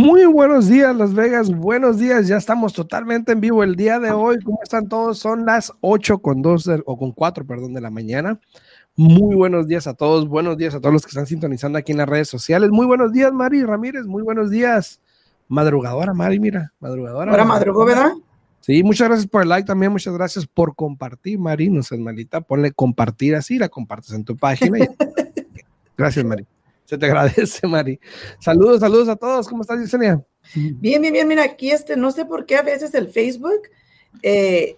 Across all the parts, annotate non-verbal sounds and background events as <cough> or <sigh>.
Muy buenos días, Las Vegas. Buenos días. Ya estamos totalmente en vivo el día de hoy. ¿Cómo están todos? Son las 8 con 2 o con 4, perdón, de la mañana. Muy buenos días a todos. Buenos días a todos los que están sintonizando aquí en las redes sociales. Muy buenos días, Mari Ramírez. Muy buenos días. Madrugadora, Mari, mira, madrugadora. Ahora madrugó, ¿verdad? Sí, muchas gracias por el like también. Muchas gracias por compartir, Mari. No seas malita. Ponle compartir así, la compartes en tu página. <laughs> gracias, Mari. Se te agradece, Mari. Saludos, saludos a todos. ¿Cómo estás, Yesenia? Bien, bien, bien. Mira, aquí este, no sé por qué a veces el Facebook, eh,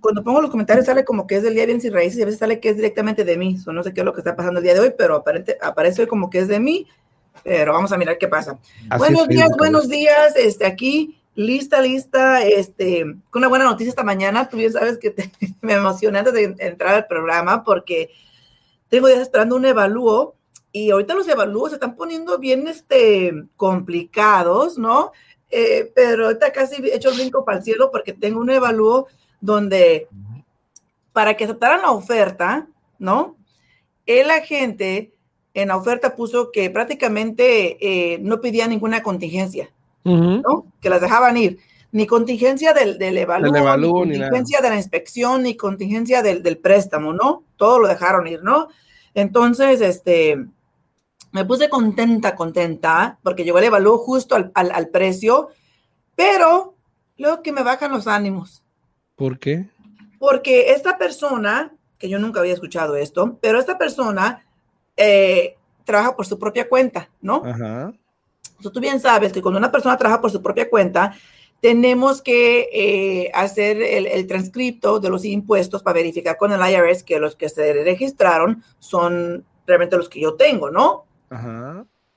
cuando pongo los comentarios sale como que es del día bien sin raíces y a veces sale que es directamente de mí. no sé qué es lo que está pasando el día de hoy, pero aparente, aparece como que es de mí. Pero vamos a mirar qué pasa. buenos días, buenos días. Este, aquí, lista, lista, este, con una buena noticia esta mañana. Tú bien sabes que <laughs> me emocioné antes de entrar al programa porque tengo días esperando un evalúo y ahorita los evalúos se están poniendo bien este, complicados, ¿no? Eh, pero ahorita casi he hecho brinco para el cielo porque tengo un evalúo donde para que aceptaran la oferta, ¿no? El agente en la oferta puso que prácticamente eh, no pedía ninguna contingencia, ¿no? Que las dejaban ir. Ni contingencia del, del evalúo, ni contingencia de la inspección, ni contingencia del, del préstamo, ¿no? Todo lo dejaron ir, ¿no? Entonces, este, me puse contenta, contenta, porque llegó el evalúo justo al, al, precio, pero luego que me bajan los ánimos. ¿Por qué? Porque esta persona, que yo nunca había escuchado esto, pero esta persona eh, trabaja por su propia cuenta, ¿no? Ajá. Tú bien sabes que cuando una persona trabaja por su propia cuenta, tenemos que eh, hacer el, el, transcripto de los impuestos para verificar con el IRS que los que se registraron son realmente los que yo tengo, ¿no?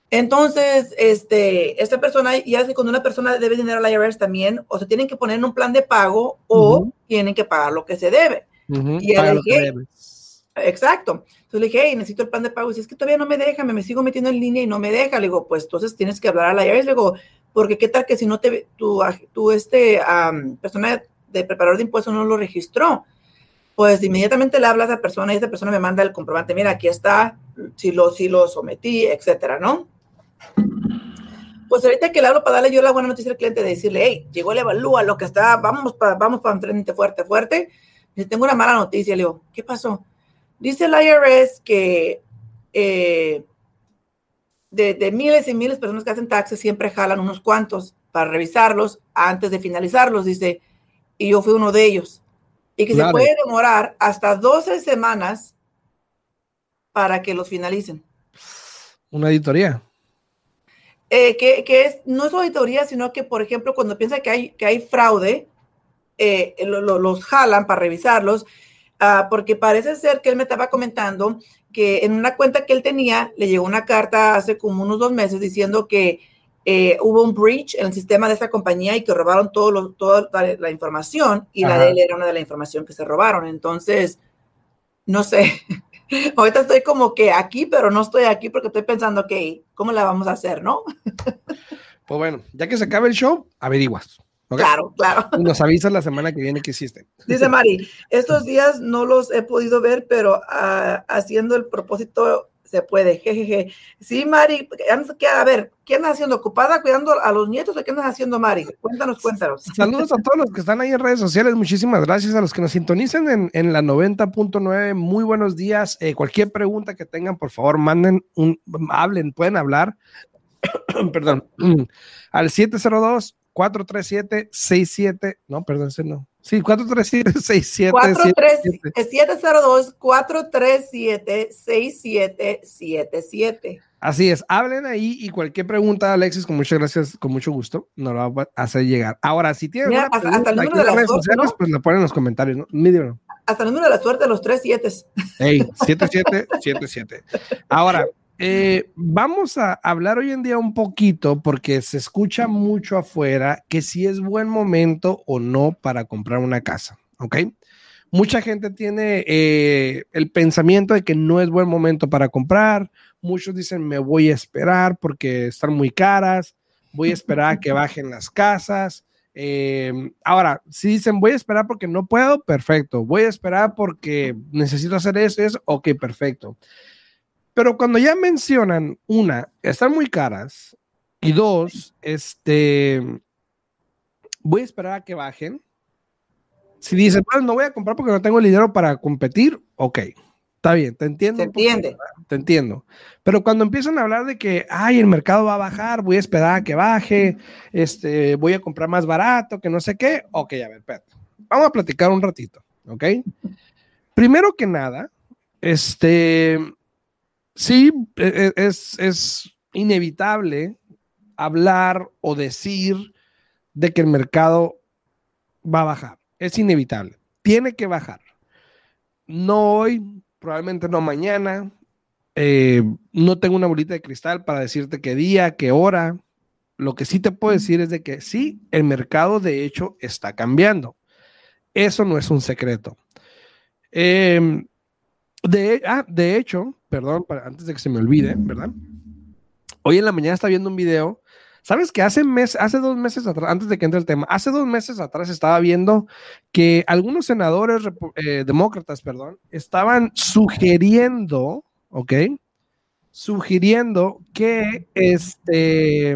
Entonces, este, esta persona, ya que cuando una persona debe dinero al IRS también, o se tienen que poner en un plan de pago o tienen que pagar lo que se debe. Y le dije, exacto. Entonces le dije, hey, necesito el plan de pago. Y si es que todavía no me deja, me, me, sigo metiendo en línea y no me deja. Le digo, pues entonces tienes que hablar al IRS. Le digo, porque qué tal que si no te, tu, tu este, persona de preparador de impuestos no lo registró pues inmediatamente le habla a esa persona y esa persona me manda el comprobante, mira, aquí está, si lo, si lo sometí, etcétera, ¿no? Pues ahorita que le hablo para darle yo la buena noticia al cliente, de decirle, hey, llegó el evalúa, lo que está, vamos para vamos para enfrente fuerte, fuerte. Y tengo una mala noticia, le digo, ¿qué pasó? Dice el IRS que eh, de, de, miles y miles de personas que hacen taxes siempre jalan unos cuantos para revisarlos antes de finalizarlos, dice, y yo fui uno de ellos y que se puede demorar hasta 12 semanas para que los finalicen. Una auditoría. Eh, que, que, es, no es auditoría, sino que, por ejemplo, cuando piensa que hay, que hay fraude, eh, los jalan para revisarlos, uh, porque parece ser que él me estaba comentando que en una cuenta que él tenía, le llegó una carta hace como unos dos meses diciendo que eh, hubo un breach en el sistema de esta compañía y que robaron todo toda la, información y la de él era una de la información que se robaron. Entonces, no sé, <laughs> ahorita estoy como que aquí, pero no estoy aquí porque estoy pensando, ok, ¿cómo la vamos a hacer, no? <laughs> pues bueno, ya que se acabe el show, averiguas. Claro, claro. nos avisas la semana que viene que hiciste. Dice <laughs> Mari, estos días no los he podido ver, pero ah, haciendo el propósito se puede, jejeje. Sí, Mari, a ver, ¿qué andas haciendo? ¿Ocupada cuidando a los nietos o qué andas haciendo, Mari? Cuéntanos, cuéntanos. <laughs> Saludos a todos los que están ahí en redes sociales, muchísimas gracias a los que nos sintonicen en, en la 90.9, muy buenos días. Eh, cualquier pregunta que tengan, por favor, manden un, hablen, pueden hablar, <coughs> perdón, <coughs> al 702 437 67, no, perdón, ese no. Sí, 437-6777. 702-437-6777. Así es, hablen ahí y cualquier pregunta, Alexis, con muchas gracias, con mucho gusto, nos lo va a hacer llegar. Ahora, si tienen Mira, hasta, hasta, el número de las redes sociales, pues lo ponen en los comentarios, ¿no? Mídelo. Hasta el número de la suerte, los tres siete. Ey, 7777. Ahora, eh, vamos a hablar hoy en día un poquito porque se escucha mucho afuera que si es buen momento o no para comprar una casa, ¿ok? Mucha gente tiene eh, el pensamiento de que no es buen momento para comprar. Muchos dicen me voy a esperar porque están muy caras. Voy a esperar a que <laughs> bajen las casas. Eh, ahora, si dicen voy a esperar porque no puedo, perfecto. Voy a esperar porque necesito hacer eso, eso, ok, perfecto. Pero cuando ya mencionan, una, están muy caras, y dos, este, voy a esperar a que bajen. Si dicen, bueno, no voy a comprar porque no tengo el dinero para competir, ok, está bien, te entiendo. Te entiende. te entiendo. Pero cuando empiezan a hablar de que, ay, el mercado va a bajar, voy a esperar a que baje, este, voy a comprar más barato, que no sé qué, ok, a ver, espérate. Vamos a platicar un ratito, ¿ok? Primero que nada, este, sí, e, e, es, es inevitable hablar o decir de que el mercado va a bajar. Es inevitable. Tiene que bajar. No hoy, probablemente no mañana. Eh, no tengo una bolita de cristal para decirte qué día, qué hora. Lo que sí te puedo decir es de que sí, el mercado de hecho está cambiando. Eso no es un secreto. Em, de, ah, de hecho, perdón, antes de que se me olvide, ¿verdad? Hoy en la mañana estaba viendo un video ¿Sabes que hace, mes, hace dos meses atrás, antes de que entre el tema, hace dos meses atrás estaba viendo que algunos senadores eh, demócratas, perdón, estaban sugiriendo, ¿ok? Sugiriendo que este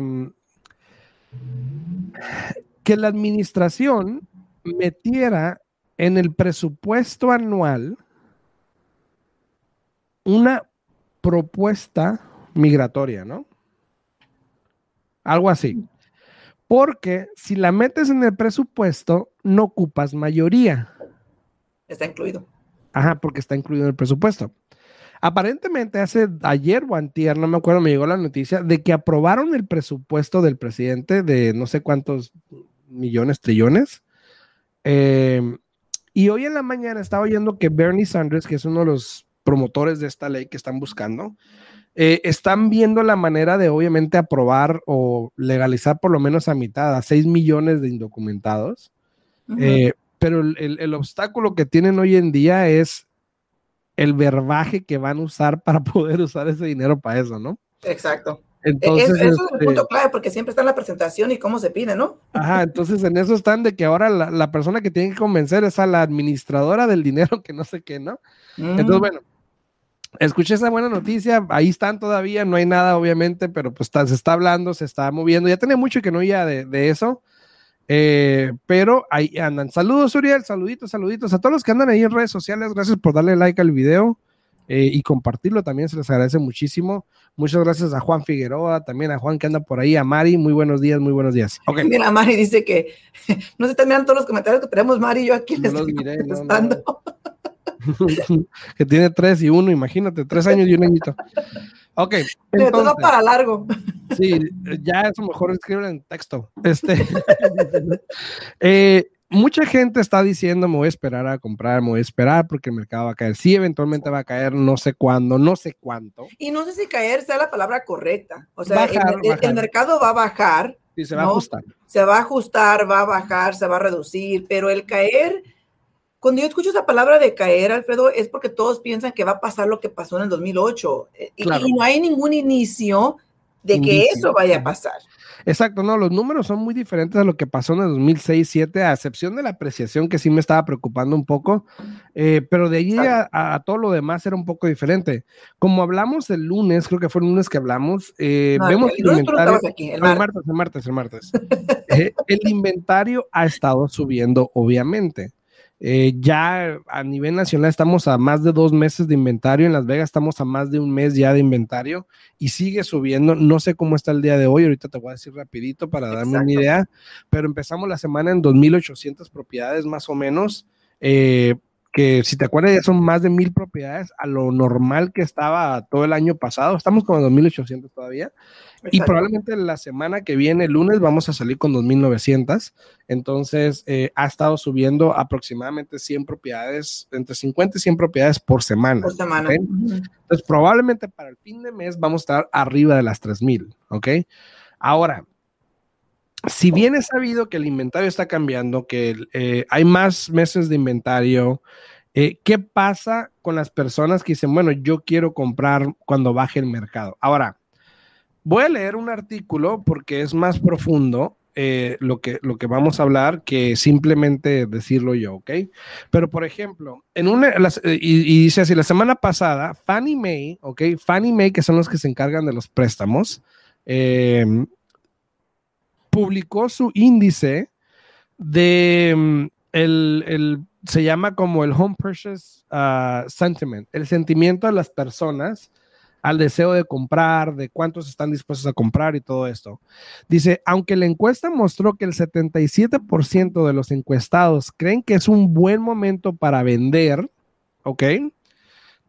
que la administración metiera en el presupuesto anual una propuesta migratoria, ¿no? Algo así. Porque si la metes en el presupuesto, no ocupas mayoría. Está incluido. Ajá, porque está incluido en el presupuesto. Aparentemente hace ayer o antier, no me acuerdo, me llegó la noticia de que aprobaron el presupuesto del presidente de no sé cuántos millones, trillones. Em, y hoy en la mañana estaba oyendo que Bernie Sanders, que es uno de los promotores de esta ley que están buscando, eh, están viendo la manera de obviamente aprobar o legalizar por lo menos a mitad, a 6 millones de indocumentados. Eh, pero el, obstáculo que tienen hoy en día es el verbaje que van a usar para <laughs> poder usar ese dinero para eso, ¿no? Exacto. Entonces, eso es el punto este clave, porque siempre está en la presentación y cómo se pide, ¿no? Ajá, entonces en eso están de que ahora la, persona que tiene que convencer es a la administradora del dinero que no sé qué, ¿no? Entonces, mm. bueno, escuché esa buena noticia, ahí están todavía, no hay nada obviamente, pero pues se está hablando, se está moviendo, ya tenía mucho que no oía de, eso, eh, pero ahí andan. Saludos Uriel, saluditos, saluditos a todos los que andan ahí en redes sociales, gracias por darle like al video eh, y compartirlo también, se les agradece muchísimo. Muchas gracias a Juan Figueroa, también a Juan que anda por ahí, a Mari, muy buenos días, muy buenos días. Okay. Mira, Mari dice que <laughs> no se están mirando todos los comentarios que tenemos, Mari y yo aquí no les estoy <laughs> que tiene tres y uno, imagínate, tres años y un añito. Ok. <laughs> Entonces, todo para largo. Sí, ya es mejor escribir en texto. Este, eh, mucha gente está diciendo, me voy a esperar a comprar, me voy a esperar porque el mercado va a caer. Sí, eventualmente va a caer, no sé cuándo, no sé cuánto. Y no sé si caer sea la palabra correcta. O sea, el, mercado va a bajar. Sí, se va a ajustar. Se va a ajustar, va a bajar, se va a reducir, pero el caer cuando yo escucho esa palabra de caer, Alfredo, es porque todos piensan que va a pasar lo que pasó en el 2008 eh, y, no hay ningún inicio de que eso vaya a pasar. Exacto, no, los números son muy diferentes a lo que pasó en el 2006-2007, a excepción de la apreciación que sí me estaba preocupando un poco, eh, pero de allí a, todo lo demás era un poco diferente. Como hablamos el lunes, creo que fue el lunes que hablamos, eh, vemos el, inventario, el, martes. el martes, el martes, <laughs> el inventario ha estado subiendo, obviamente. Eh, ya a nivel nacional estamos a más de dos meses de inventario. En Las Vegas estamos a más de un mes ya de inventario y sigue subiendo. No sé cómo está el día de hoy. Ahorita te voy a decir rapidito para darme una idea. Pero empezamos la semana en 2.800 propiedades más o menos. Eh, que si te acuerdas ya son más de mil propiedades a lo normal que estaba todo el año pasado. Estamos con 2.800 todavía. Y probablemente la semana que viene, el lunes, vamos a salir con 2.900. Entonces, eh, ha estado subiendo aproximadamente 100 propiedades, entre 50 y 100 propiedades por semana. Por semana. Entonces, probablemente para el fin de mes vamos a estar arriba de las 3.000. ¿Ok? Ahora, si bien es sabido que el inventario está cambiando, que eh, hay más meses de inventario, eh, ¿qué pasa con las personas que dicen, bueno, yo quiero comprar cuando baje el mercado? Ahora, voy a leer un artículo porque es más profundo eh, lo, que, lo que vamos a hablar que simplemente decirlo yo, ¿ok? Pero, por ejemplo, en una, y, dice así, la semana pasada, Fannie Mae, ¿ok? Fannie Mae, que son los que se encargan de los préstamos, em, publicó su índice de mm, el, se llama como el Home Purchase ah, Sentiment, el sentimiento de las personas al deseo de comprar, de cuántos están dispuestos a comprar y todo esto. Dice, aunque la encuesta mostró que el 77% de los encuestados creen que es un buen momento para vender, ¿ok?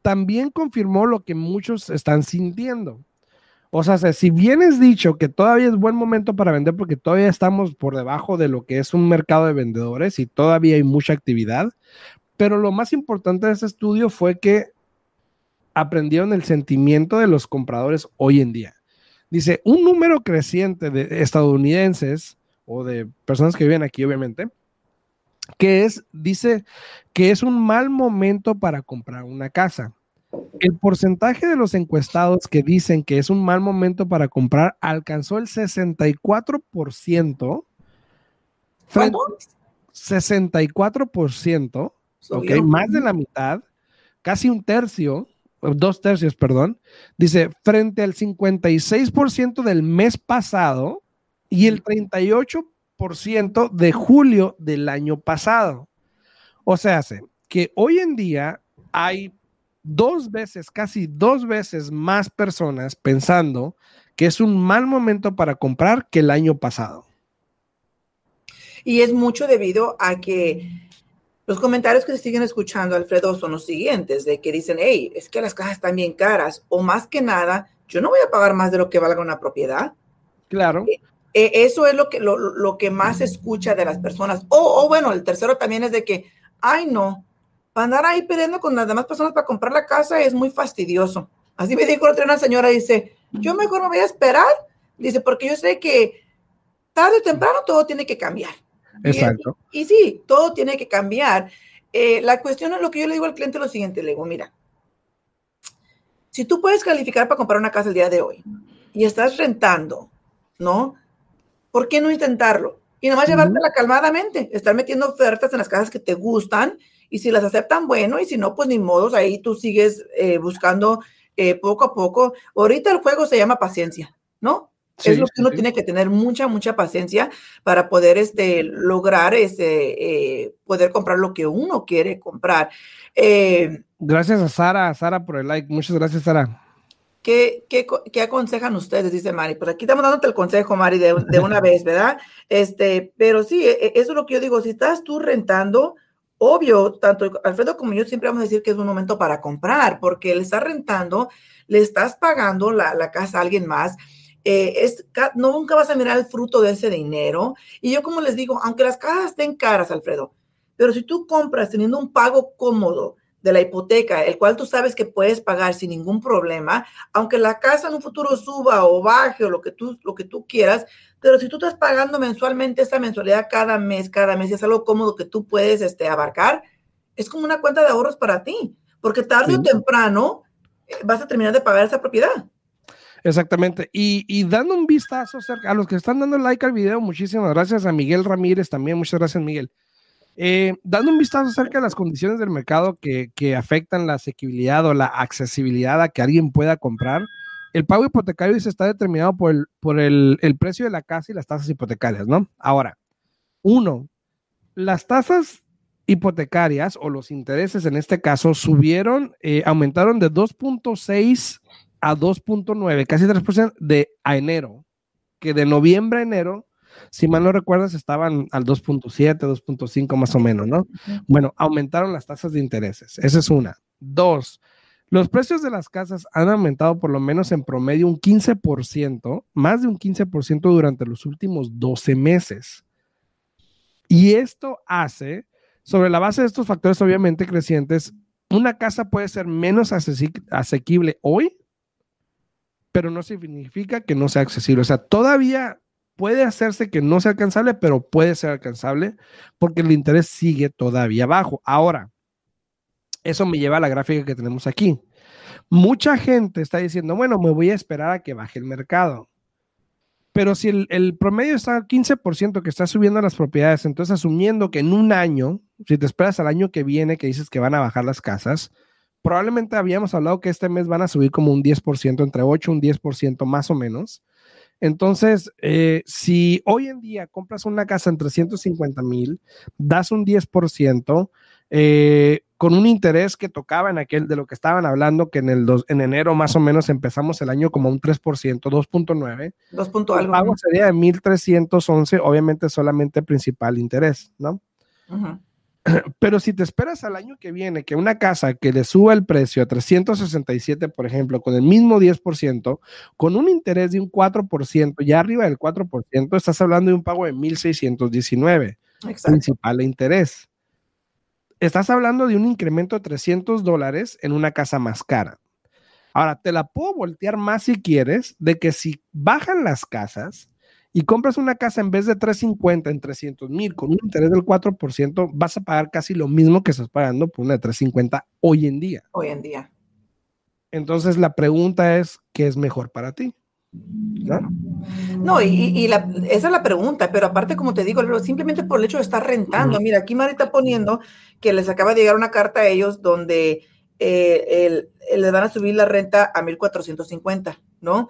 También confirmó lo que muchos están sintiendo. O sea, si bien es dicho que todavía es buen momento para vender porque todavía estamos por debajo de lo que es un mercado de vendedores y todavía hay mucha actividad, pero lo más importante de ese estudio fue que aprendieron el sentimiento de los compradores hoy en día. Dice, un número creciente de estadounidenses o de personas que viven aquí, obviamente, que es, dice que es un mal momento para comprar una casa. El porcentaje de los encuestados que dicen que es un mal momento para comprar alcanzó el 64%. ¿Cuánto? 64%, ok, más de la mitad, casi un tercio dos tercios, perdón, dice, frente al 56% del mes pasado y el 38% de julio del año pasado. O sea, hace que hoy en día hay dos veces, casi dos veces más personas pensando que es un mal momento para comprar que el año pasado. Y es mucho debido a que los comentarios que se siguen escuchando, Alfredo, son los siguientes, de que dicen, hey, es que las cajas están bien caras, o más que nada, yo no voy a pagar más de lo que valga una propiedad. Claro. Eh, eh, eso es lo que, lo, que más se escucha de las personas. O, bueno, el tercero también es de que, ay, no, andar ahí pidiendo con las demás personas para comprar la casa es muy fastidioso. Así me dijo otra una señora, dice, yo mejor me voy a esperar, dice, porque yo sé que tarde o temprano todo tiene que cambiar. Exacto. Y, sí, todo tiene que cambiar. Eh, la cuestión es lo que yo le digo al cliente lo siguiente, le digo, mira, si tú puedes calificar para comprar una casa el día de hoy y estás rentando, ¿no? ¿Por qué no intentarlo? Y nomás llevártela calmadamente, estar metiendo ofertas en las casas que te gustan y si las aceptan, bueno, y si no, pues ni modos, ahí tú sigues eh, buscando eh, poco a poco. Ahorita el juego se llama paciencia, ¿no? es lo que uno tiene que tener mucha, mucha paciencia para poder este, lograr ese, eh, poder comprar lo que uno quiere comprar. Eh, gracias a Sara, Sara por el like. Muchas gracias, Sara. ¿Qué, qué, qué aconsejan ustedes? Dice Mari. Pues aquí estamos dándote el consejo, Mari, de, de una vez, ¿verdad? Este, pero sí, e, e, eso es lo que yo digo. Si estás tú rentando, obvio, tanto Alfredo como yo siempre vamos a decir que es un momento para comprar, porque le estás rentando, le estás pagando la, la casa a alguien más eh, es, no, nunca vas a mirar el fruto de ese dinero. Y yo como les digo, aunque las cajas estén caras, Alfredo, pero si tú compras teniendo un pago cómodo de la hipoteca, el cual tú sabes que puedes pagar sin ningún problema, aunque la casa en un futuro suba o baje o lo que tú, lo que tú quieras, pero si tú estás pagando mensualmente esa mensualidad cada mes, cada mes, y es algo cómodo que tú puedes este, abarcar, es como una cuenta de ahorros para ti, porque tarde o temprano eh, vas a terminar de pagar esa propiedad. Exactamente. Y, dando un vistazo a los que están dando like al video, muchísimas gracias a Miguel Ramírez también, muchas gracias Miguel. Eh, dando un vistazo acerca de las condiciones del mercado que, afectan la asequibilidad o la accesibilidad a que alguien pueda comprar, el pago hipotecario dice está determinado por, el, por el, precio de la casa y las tasas hipotecarias, ¿no? Ahora, uno, las tasas hipotecarias o los intereses en este caso subieron, eh, aumentaron de 2.6 a 2.9, casi 3% de a enero, que de noviembre a enero, si mal no recuerdas, estaban al 2.7, 2.5 más o menos, ¿no? Bueno, aumentaron las tasas de intereses. Esa es una. Dos, los precios de las casas han aumentado por lo menos en promedio un 15%, más de un 15% durante los últimos 12 meses. Y esto hace, sobre la base de estos factores obviamente crecientes, una casa puede ser menos asequible hoy pero no significa que no sea accesible. O sea, todavía puede hacerse que no sea alcanzable, pero puede ser alcanzable porque el interés sigue todavía bajo. Ahora, eso me lleva a la gráfica que tenemos aquí. Mucha gente está diciendo, bueno, me voy a esperar a que baje el mercado. Pero si el, promedio está al 15% que está subiendo las propiedades, entonces asumiendo que en un año, si te esperas al año que viene que dices que van a bajar las casas, probablemente habíamos hablado que este mes van a subir como un 10%, entre 8 y un 10% más o menos. Entonces, eh, si hoy en día compras una casa en 350 mil, das un 10%, eh, con un interés que tocaba en aquel de lo que estaban hablando, que en, el en enero más o menos empezamos el año como un 3%, 2.9. 2. algo. El pago sería de 1.311, obviamente solamente principal interés, ¿no? Pero si te esperas al año que viene que una casa que le suba el precio a 367, por ejemplo, con el mismo 10%, con un interés de un 4%, ya arriba del 4%, estás hablando de un pago de 1.619. Principal interés estás hablando de un incremento de 300 dólares en una casa más cara. Ahora, te la puedo voltear más si quieres, de que si bajan las casas y compras una casa en vez de 350 en 300 mil con un interés del 4%, vas a pagar casi lo mismo que estás pagando por una de 350 hoy en día. Hoy en día. Entonces, la pregunta es, ¿qué es mejor para ti? ¿No? y, esa es la pregunta, pero aparte, como te digo, simplemente por el hecho de estar rentando. Mira, aquí Mari está poniendo que les acaba de llegar una carta a ellos donde eh, les van a subir la renta a 1450, ¿no?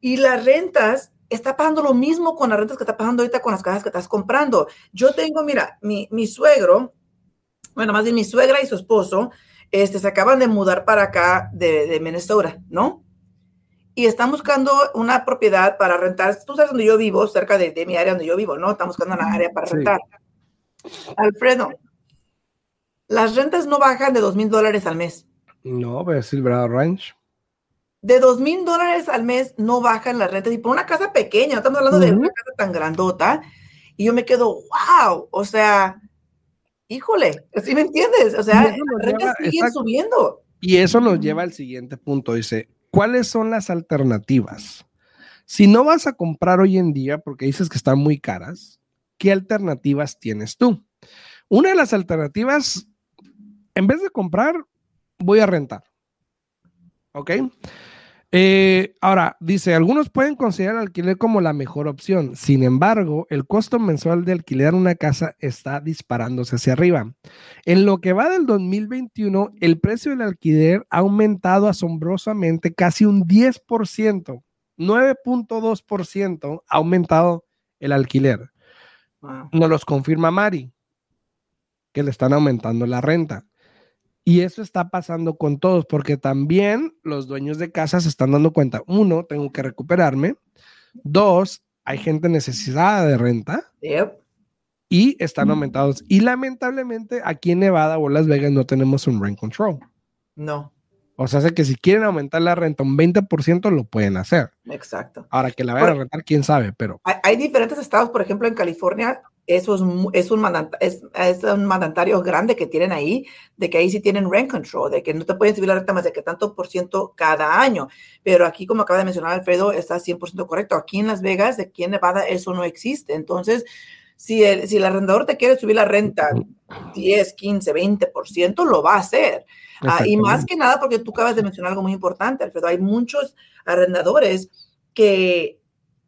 Y las rentas, está pagando lo mismo con las rentas que está pagando ahorita con las casas que estás comprando. Yo tengo, mira, mi, suegro, bueno, más bien mi suegra y su esposo, este, se acaban de mudar para acá de, de Minnesota, ¿no? Y están buscando una propiedad para rentar. Tú sabes donde yo vivo, cerca de, mi área donde yo vivo, ¿no? Están buscando una área para rentar. Alfredo, las rentas no bajan de dos mil dólares al mes. No, pero Silverado Ranch. De dos mil dólares al mes no bajan las rentas. Y por una casa pequeña, no estamos hablando de una casa tan grandota. Y yo me quedo, wow, o sea, híjole, ¿sí me entiendes? O sea, las rentas siguen subiendo. Y eso nos lleva al siguiente punto. Dice, ¿cuáles son las alternativas? Si no vas a comprar hoy en día porque dices que están muy caras, ¿qué alternativas tienes tú? Una de las alternativas, en vez de comprar, voy a rentar. ¿Ok? Eh, ahora, dice, algunos pueden considerar el alquiler como la mejor opción. Sin embargo, el costo mensual de alquilar una casa está disparándose hacia arriba. En lo que va del 2021, el precio del alquiler ha aumentado asombrosamente casi un 10%. 9.2% ha aumentado el alquiler. Nos los confirma Mari, que le están aumentando la renta. Y eso está pasando con todos, porque también los dueños de casa se están dando cuenta, uno, tengo que recuperarme, dos, hay gente necesitada de renta. Y están aumentados. Y lamentablemente aquí en Nevada o Las Vegas no tenemos un rent control. No. O sea, que si quieren aumentar la renta un 20%, lo pueden hacer. Exacto. Ahora que la vayan a rentar, quién sabe, pero. hay, diferentes estados, por ejemplo, en California es, un es, un mandatario grande que tienen ahí, de que ahí sí tienen rent control, de que no te pueden subir la renta más de que tanto por ciento cada año. Pero aquí, como acaba de mencionar Alfredo, está 100% correcto. Aquí en Las Vegas, aquí en Nevada, eso no existe. Entonces, si el, si el arrendador te quiere subir la renta 10, 15, 20%, lo va a hacer. Ah, y más que nada, porque tú acabas de mencionar algo muy importante, Alfredo, hay muchos arrendadores que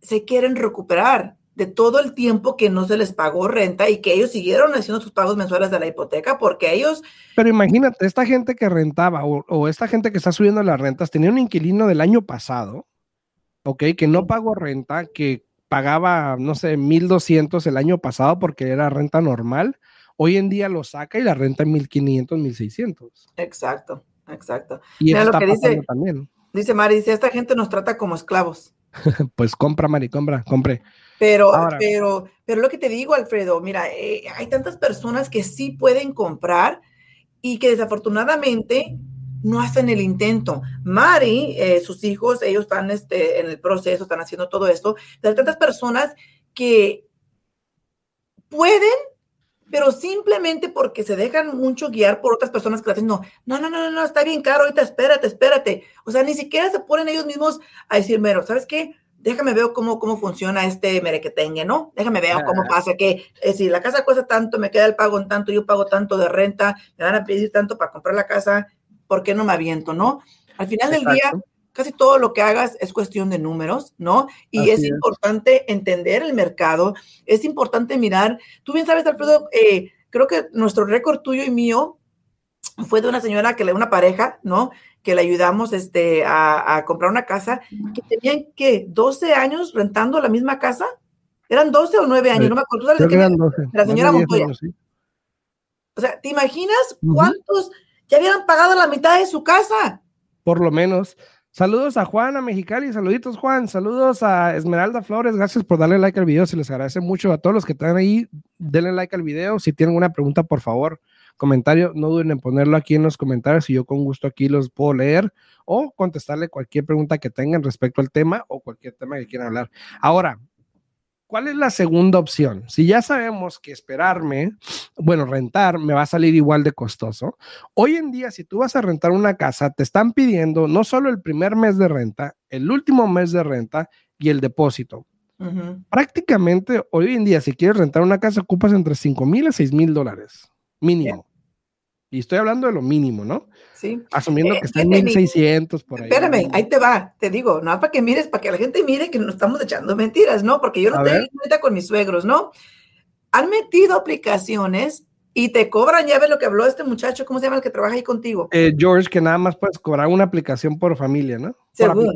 se quieren recuperar de todo el tiempo que no se les pagó renta y que ellos siguieron haciendo sus pagos mensuales de la hipoteca porque ellos... Pero imagínate, esta gente que rentaba o, esta gente que está subiendo las rentas tenía un inquilino del año pasado, ¿ok? Que no pagó renta, que pagaba, no sé, 1.200 el año pasado porque era renta normal. Hoy en día lo saca y la renta en 1.500, 1.600. Exacto, exacto. Y eso está pasando también. Dice Mari, dice, esta gente nos trata como esclavos. <laughs> pues compra, Mari, compra, compre. Pero, pero, pero lo que te digo, Alfredo, mira, eh, hay tantas personas que sí pueden comprar y que desafortunadamente no hacen el intento. Mari, eh, sus hijos, ellos están este, en el proceso, están haciendo todo esto. Pero hay tantas personas que pueden, pero simplemente porque se dejan mucho guiar por otras personas que dicen, no, no, no, no, no, está bien caro, ahorita espérate, espérate. O sea, ni siquiera se ponen ellos mismos a decir, mero, ¿sabes qué? Déjame ver cómo, cómo funciona este merequetengue, ¿no? Déjame ver cómo pasa, que eh, si la casa cuesta tanto, me queda el pago en tanto, yo pago tanto de renta, me van a pedir tanto para comprar la casa, ¿por qué no me aviento, no? Al final del día, casi todo lo que hagas es cuestión de números, ¿no? Y es, importante entender el mercado, es importante mirar, tú bien sabes, Alfredo, eh, creo que nuestro récord tuyo y mío fue de una señora que le, una pareja, ¿no? Que le ayudamos este, a, comprar una casa, que tenían, ¿qué? 12 años rentando la misma casa. ¿Eran 12 o 9 años? No me acuerdo. La señora Montoya. O sea, ¿te imaginas cuántos ya habían pagado la mitad de su casa? Por lo menos. Saludos a Juan, a Mexicali, saluditos Juan, saludos a Esmeralda Flores, gracias por darle like al video, se les agradece mucho a todos los que están ahí, denle like al video, si tienen una pregunta por favor, comentario, no duden en ponerlo aquí en los comentarios y yo con gusto aquí los puedo leer o contestarle cualquier pregunta que tengan respecto al tema o cualquier tema que quieran hablar. Ahora, ¿Cuál es la segunda opción? Si ya sabemos que esperarme, bueno, rentar me va a salir igual de costoso. Hoy en día, si tú vas a rentar una casa, te están pidiendo no solo el primer mes de renta, el último mes de renta y el depósito. Prácticamente hoy en día, si quieres rentar una casa, ocupas entre 5 mil a 6 mil dólares mínimo. Y estoy hablando de lo mínimo, ¿no? Sí. Asumiendo eh, que está en 1600 por ahí. Espérame, ahí te va, te digo, no para que mires, para que la gente mire que no estamos echando mentiras, ¿no? Porque yo no tengo cuenta con mis suegros, ¿no? Han metido aplicaciones y te cobran, ya ves lo que habló este muchacho, ¿cómo se llama el que trabaja ahí contigo? Eh, George, que nada más puedes cobrar una aplicación por familia, ¿no? Según.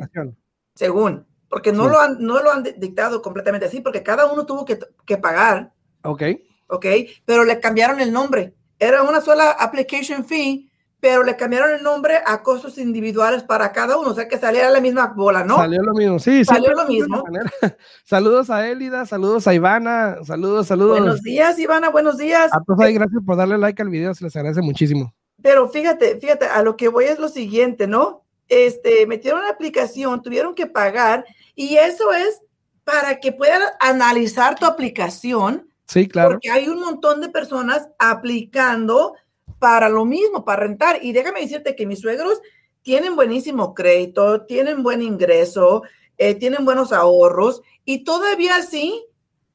Según. Porque no, lo han, no lo han dictado completamente así, porque cada uno tuvo que, que pagar. Ok. Ok, pero le cambiaron el nombre era una sola application fee, pero le cambiaron el nombre a costos individuales para cada uno, o sea que salía la misma bola, ¿no? Salió lo mismo, sí, salió lo mismo. <laughs> saludos a Elida, saludos a Ivana, saludos, saludos. Buenos días, Ivana, buenos días. A todos ahí, gracias por darle like al video, se les agradece muchísimo. Pero fíjate, fíjate, a lo que voy es lo siguiente, ¿no? Este, metieron la aplicación, tuvieron que pagar, y eso es para que puedan analizar tu aplicación Sí, claro. Porque hay un montón de personas aplicando para lo mismo, para rentar. Y déjame decirte que mis suegros tienen buenísimo crédito, tienen buen ingreso, eh, tienen buenos ahorros y todavía así,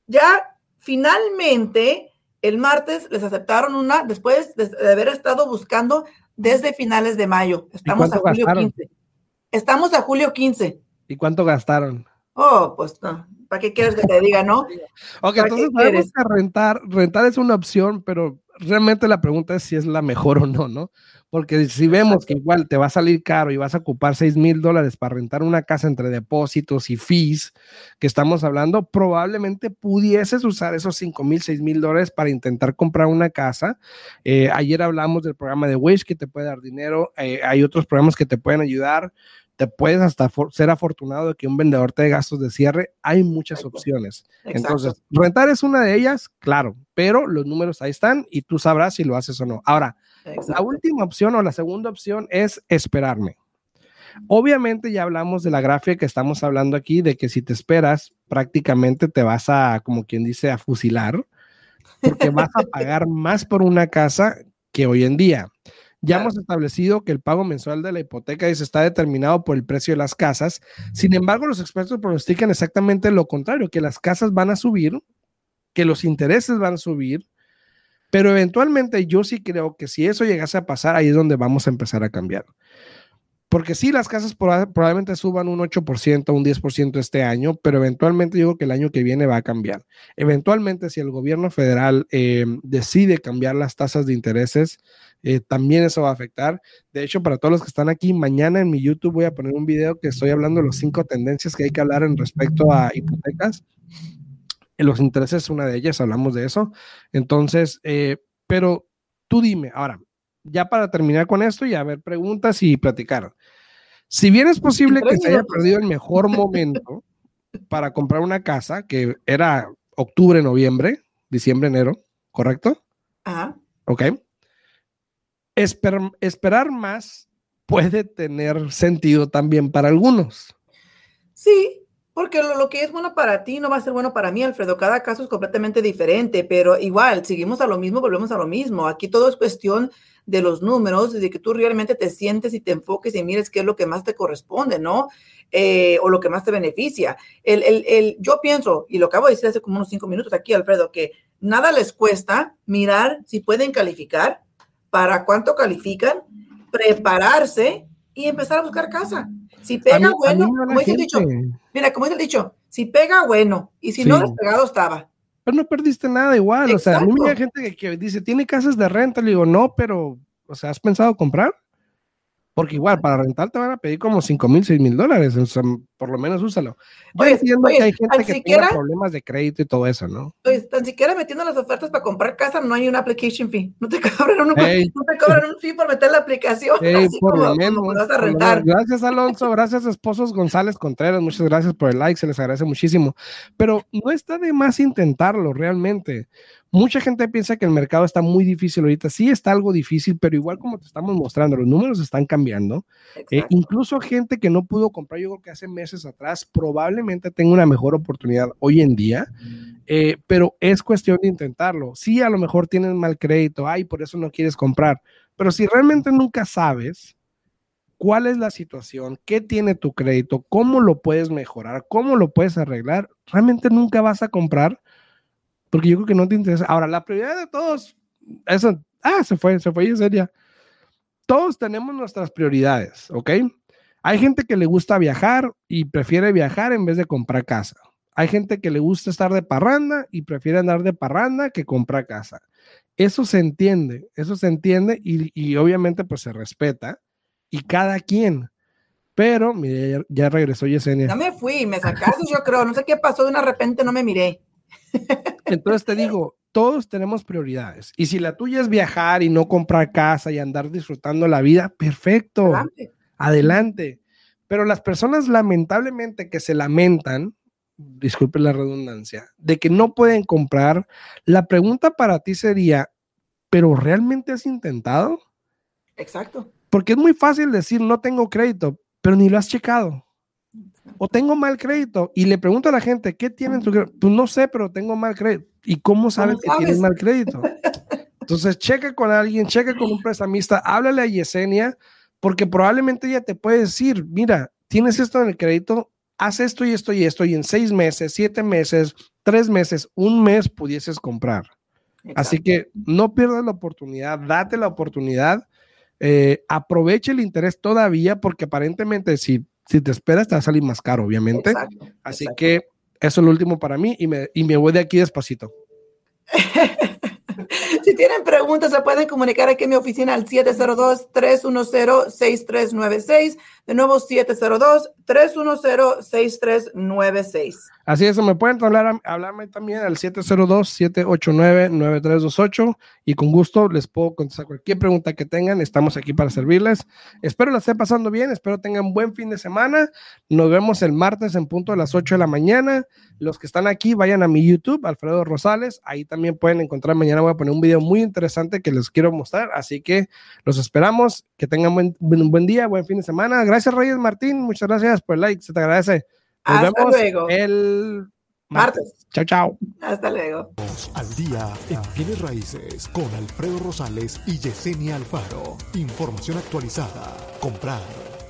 ya finalmente el martes les aceptaron una después de, haber estado buscando desde finales de mayo. Estamos a julio 15. Estamos a julio 15. ¿Y cuánto gastaron? Oh, pues no. ¿Para qué quieres que te diga, no? ok, entonces sabemos que rentar, rentar es una opción, pero realmente la pregunta es si es la mejor <laughs> o no, ¿no? Porque si vemos que igual te va a salir caro y vas a ocupar 6 mil dólares para rentar una casa entre depósitos y fees que estamos hablando, probablemente pudieses usar esos 5 mil, 6 mil dólares para intentar comprar una casa. Eh, ayer hablamos del programa de Wish que te puede dar dinero. Eh, hay otros programas que te pueden ayudar te puedes hasta ser afortunado de que un vendedor te dé gastos de cierre. Hay muchas opciones. Entonces, rentar es una de ellas, claro, pero los números ahí están y tú sabrás si lo haces o no. Ahora, la última opción o la segunda opción es esperarme. Obviamente ya hablamos de la gráfica que estamos hablando aquí, de que si te esperas, prácticamente te vas a, como quien dice, a fusilar, porque vas a <laughs> pagar más por una casa que hoy en día. Ya hemos establecido que el pago mensual de la hipoteca está determinado por el precio de las casas. Sin embargo, los expertos pronostican exactamente lo contrario, que las casas van a subir, que los intereses van a subir, pero eventualmente yo sí creo que si eso llegase a pasar, ahí es donde vamos a empezar a cambiar. Porque sí, las casas probablemente suban un 8%, un 10% este año, pero eventualmente creo que el año que viene va a cambiar. Eventualmente, si el gobierno federal eh, decide cambiar las tasas de intereses, eh, también eso va a afectar. De hecho, para todos los que están aquí, mañana en mi YouTube voy a poner un video que estoy hablando de las cinco tendencias que hay que hablar en respecto a hipotecas. Los intereses es una de ellas, hablamos de eso. Entonces, eh, pero tú dime, ahora, ya para terminar con esto y a ver preguntas y platicar. Si bien es posible que se haya perdido el mejor momento para comprar una casa, que era octubre, noviembre, diciembre, enero, ¿correcto? Ajá. Ok esperar más puede tener sentido también para algunos. Sí, porque lo, que es bueno para ti no va a ser bueno para mí, Alfredo. Cada caso es completamente diferente, pero igual, seguimos a lo mismo, volvemos a lo mismo. Aquí todo es cuestión de los números, de que tú realmente te sientes y te enfoques y mires qué es lo que más te corresponde, ¿no? Eh, o lo que más te beneficia. El, el, yo pienso, y lo acabo de decir hace como unos cinco minutos aquí, Alfredo, que nada les cuesta mirar si pueden calificar para cuánto califican, prepararse y empezar a buscar casa. Si pega, bueno, como dice el dicho, mira, como dice el dicho, si pega, bueno, y si no, despegado estaba. Pero no perdiste nada igual, o sea, a mí hay gente que, dice, tiene casas de renta, le digo, no, pero, o sea, ¿has pensado comprar? Porque igual, para rentar te van a pedir como 5 mil, 6 mil dólares. O sea, por lo menos úsalo. Yo entiendo que hay gente que tiene problemas de crédito y todo eso, ¿no? Pues tan siquiera metiendo las ofertas para comprar casa no hay un application fee. No te <laughs> cobran un, no te cobran un fee por meter la aplicación. por lo menos. vas a rentar. Gracias, Alonso. Gracias, esposos González Contreras. Muchas gracias por el like. Se les agradece muchísimo. Pero no está de más intentarlo realmente. Mucha gente piensa que el mercado está muy difícil ahorita. Sí está algo difícil, pero igual como te estamos mostrando, los números están cambiando. Eh, incluso gente que no pudo comprar, yo creo que hace meses atrás, probablemente tenga una mejor oportunidad hoy en día, eh, pero es cuestión de intentarlo. Sí, a lo mejor tienes mal crédito, ay, por eso no quieres comprar, pero si realmente nunca sabes cuál es la situación, qué tiene tu crédito, cómo lo puedes mejorar, cómo lo puedes arreglar, realmente nunca vas a comprar porque yo creo que no te interesa. Ahora, la prioridad de todos, eso, ah, se fue, se fue en serio. Todos tenemos nuestras prioridades, ¿ok? Hay gente que le gusta viajar y prefiere viajar en vez de comprar casa. Hay gente que le gusta estar de parranda y prefiere andar de parranda que comprar casa. Eso se entiende, eso se entiende y, y obviamente pues se respeta y cada quien. Pero, mire, ya, regresó Yesenia. Ya me fui, me sacaste yo creo, no sé qué pasó, de una repente no me miré. Entonces te digo, todos tenemos prioridades. Y si la tuya es viajar y no comprar casa y andar disfrutando la vida, perfecto. Adelante. Pero las personas lamentablemente que se lamentan, disculpe la redundancia, de que no pueden comprar, la pregunta para ti sería, ¿pero realmente has intentado? Exacto. Porque es muy fácil decir, no tengo crédito, pero ni lo has checado o tengo mal crédito y le pregunto a la gente, ¿qué tienen tu crédito? Pues no sé, pero tengo mal crédito. ¿Y cómo sabes que tienes mal crédito? Entonces, cheque con alguien, cheque con un prestamista, háblale a Yesenia, porque probablemente ella te puede decir, mira, tienes esto en el crédito, haz esto y esto y esto, y en seis meses, siete meses, tres meses, un mes pudieses comprar. Así que no pierdas la oportunidad, date la oportunidad, eh, aproveche el interés todavía, porque aparentemente si si te esperas, te va a salir más caro, obviamente. Así que eso es lo último para mí y me, y me voy de aquí despacito. <laughs> si tienen preguntas, se pueden comunicar aquí en mi oficina al 702-310-6396. De nuevo, 702-310-6396. Así es, me pueden hablar, hablarme también al 702-789-9328 y con gusto les puedo contestar cualquier pregunta que tengan. Estamos aquí para servirles. Espero la estén pasando bien, espero tengan buen fin de semana. Nos vemos el martes en punto a las 8 de la mañana. Los que están aquí, vayan a mi YouTube, Alfredo Rosales. Ahí también pueden encontrar. Mañana voy a poner un video muy interesante que les quiero mostrar. Así que los esperamos. Que tengan buen, un buen día, buen fin de semana. Gracias, Reyes Martín. Muchas gracias por el like. Se te agradece. Nos Hasta luego. El martes. Chao, chao. Hasta luego. Al día en Bienes Raíces con Alfredo Rosales y Yesenia Alfaro. Información actualizada. Comprar,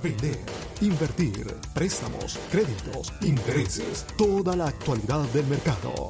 vender, invertir, préstamos, créditos, intereses. Toda la actualidad del mercado.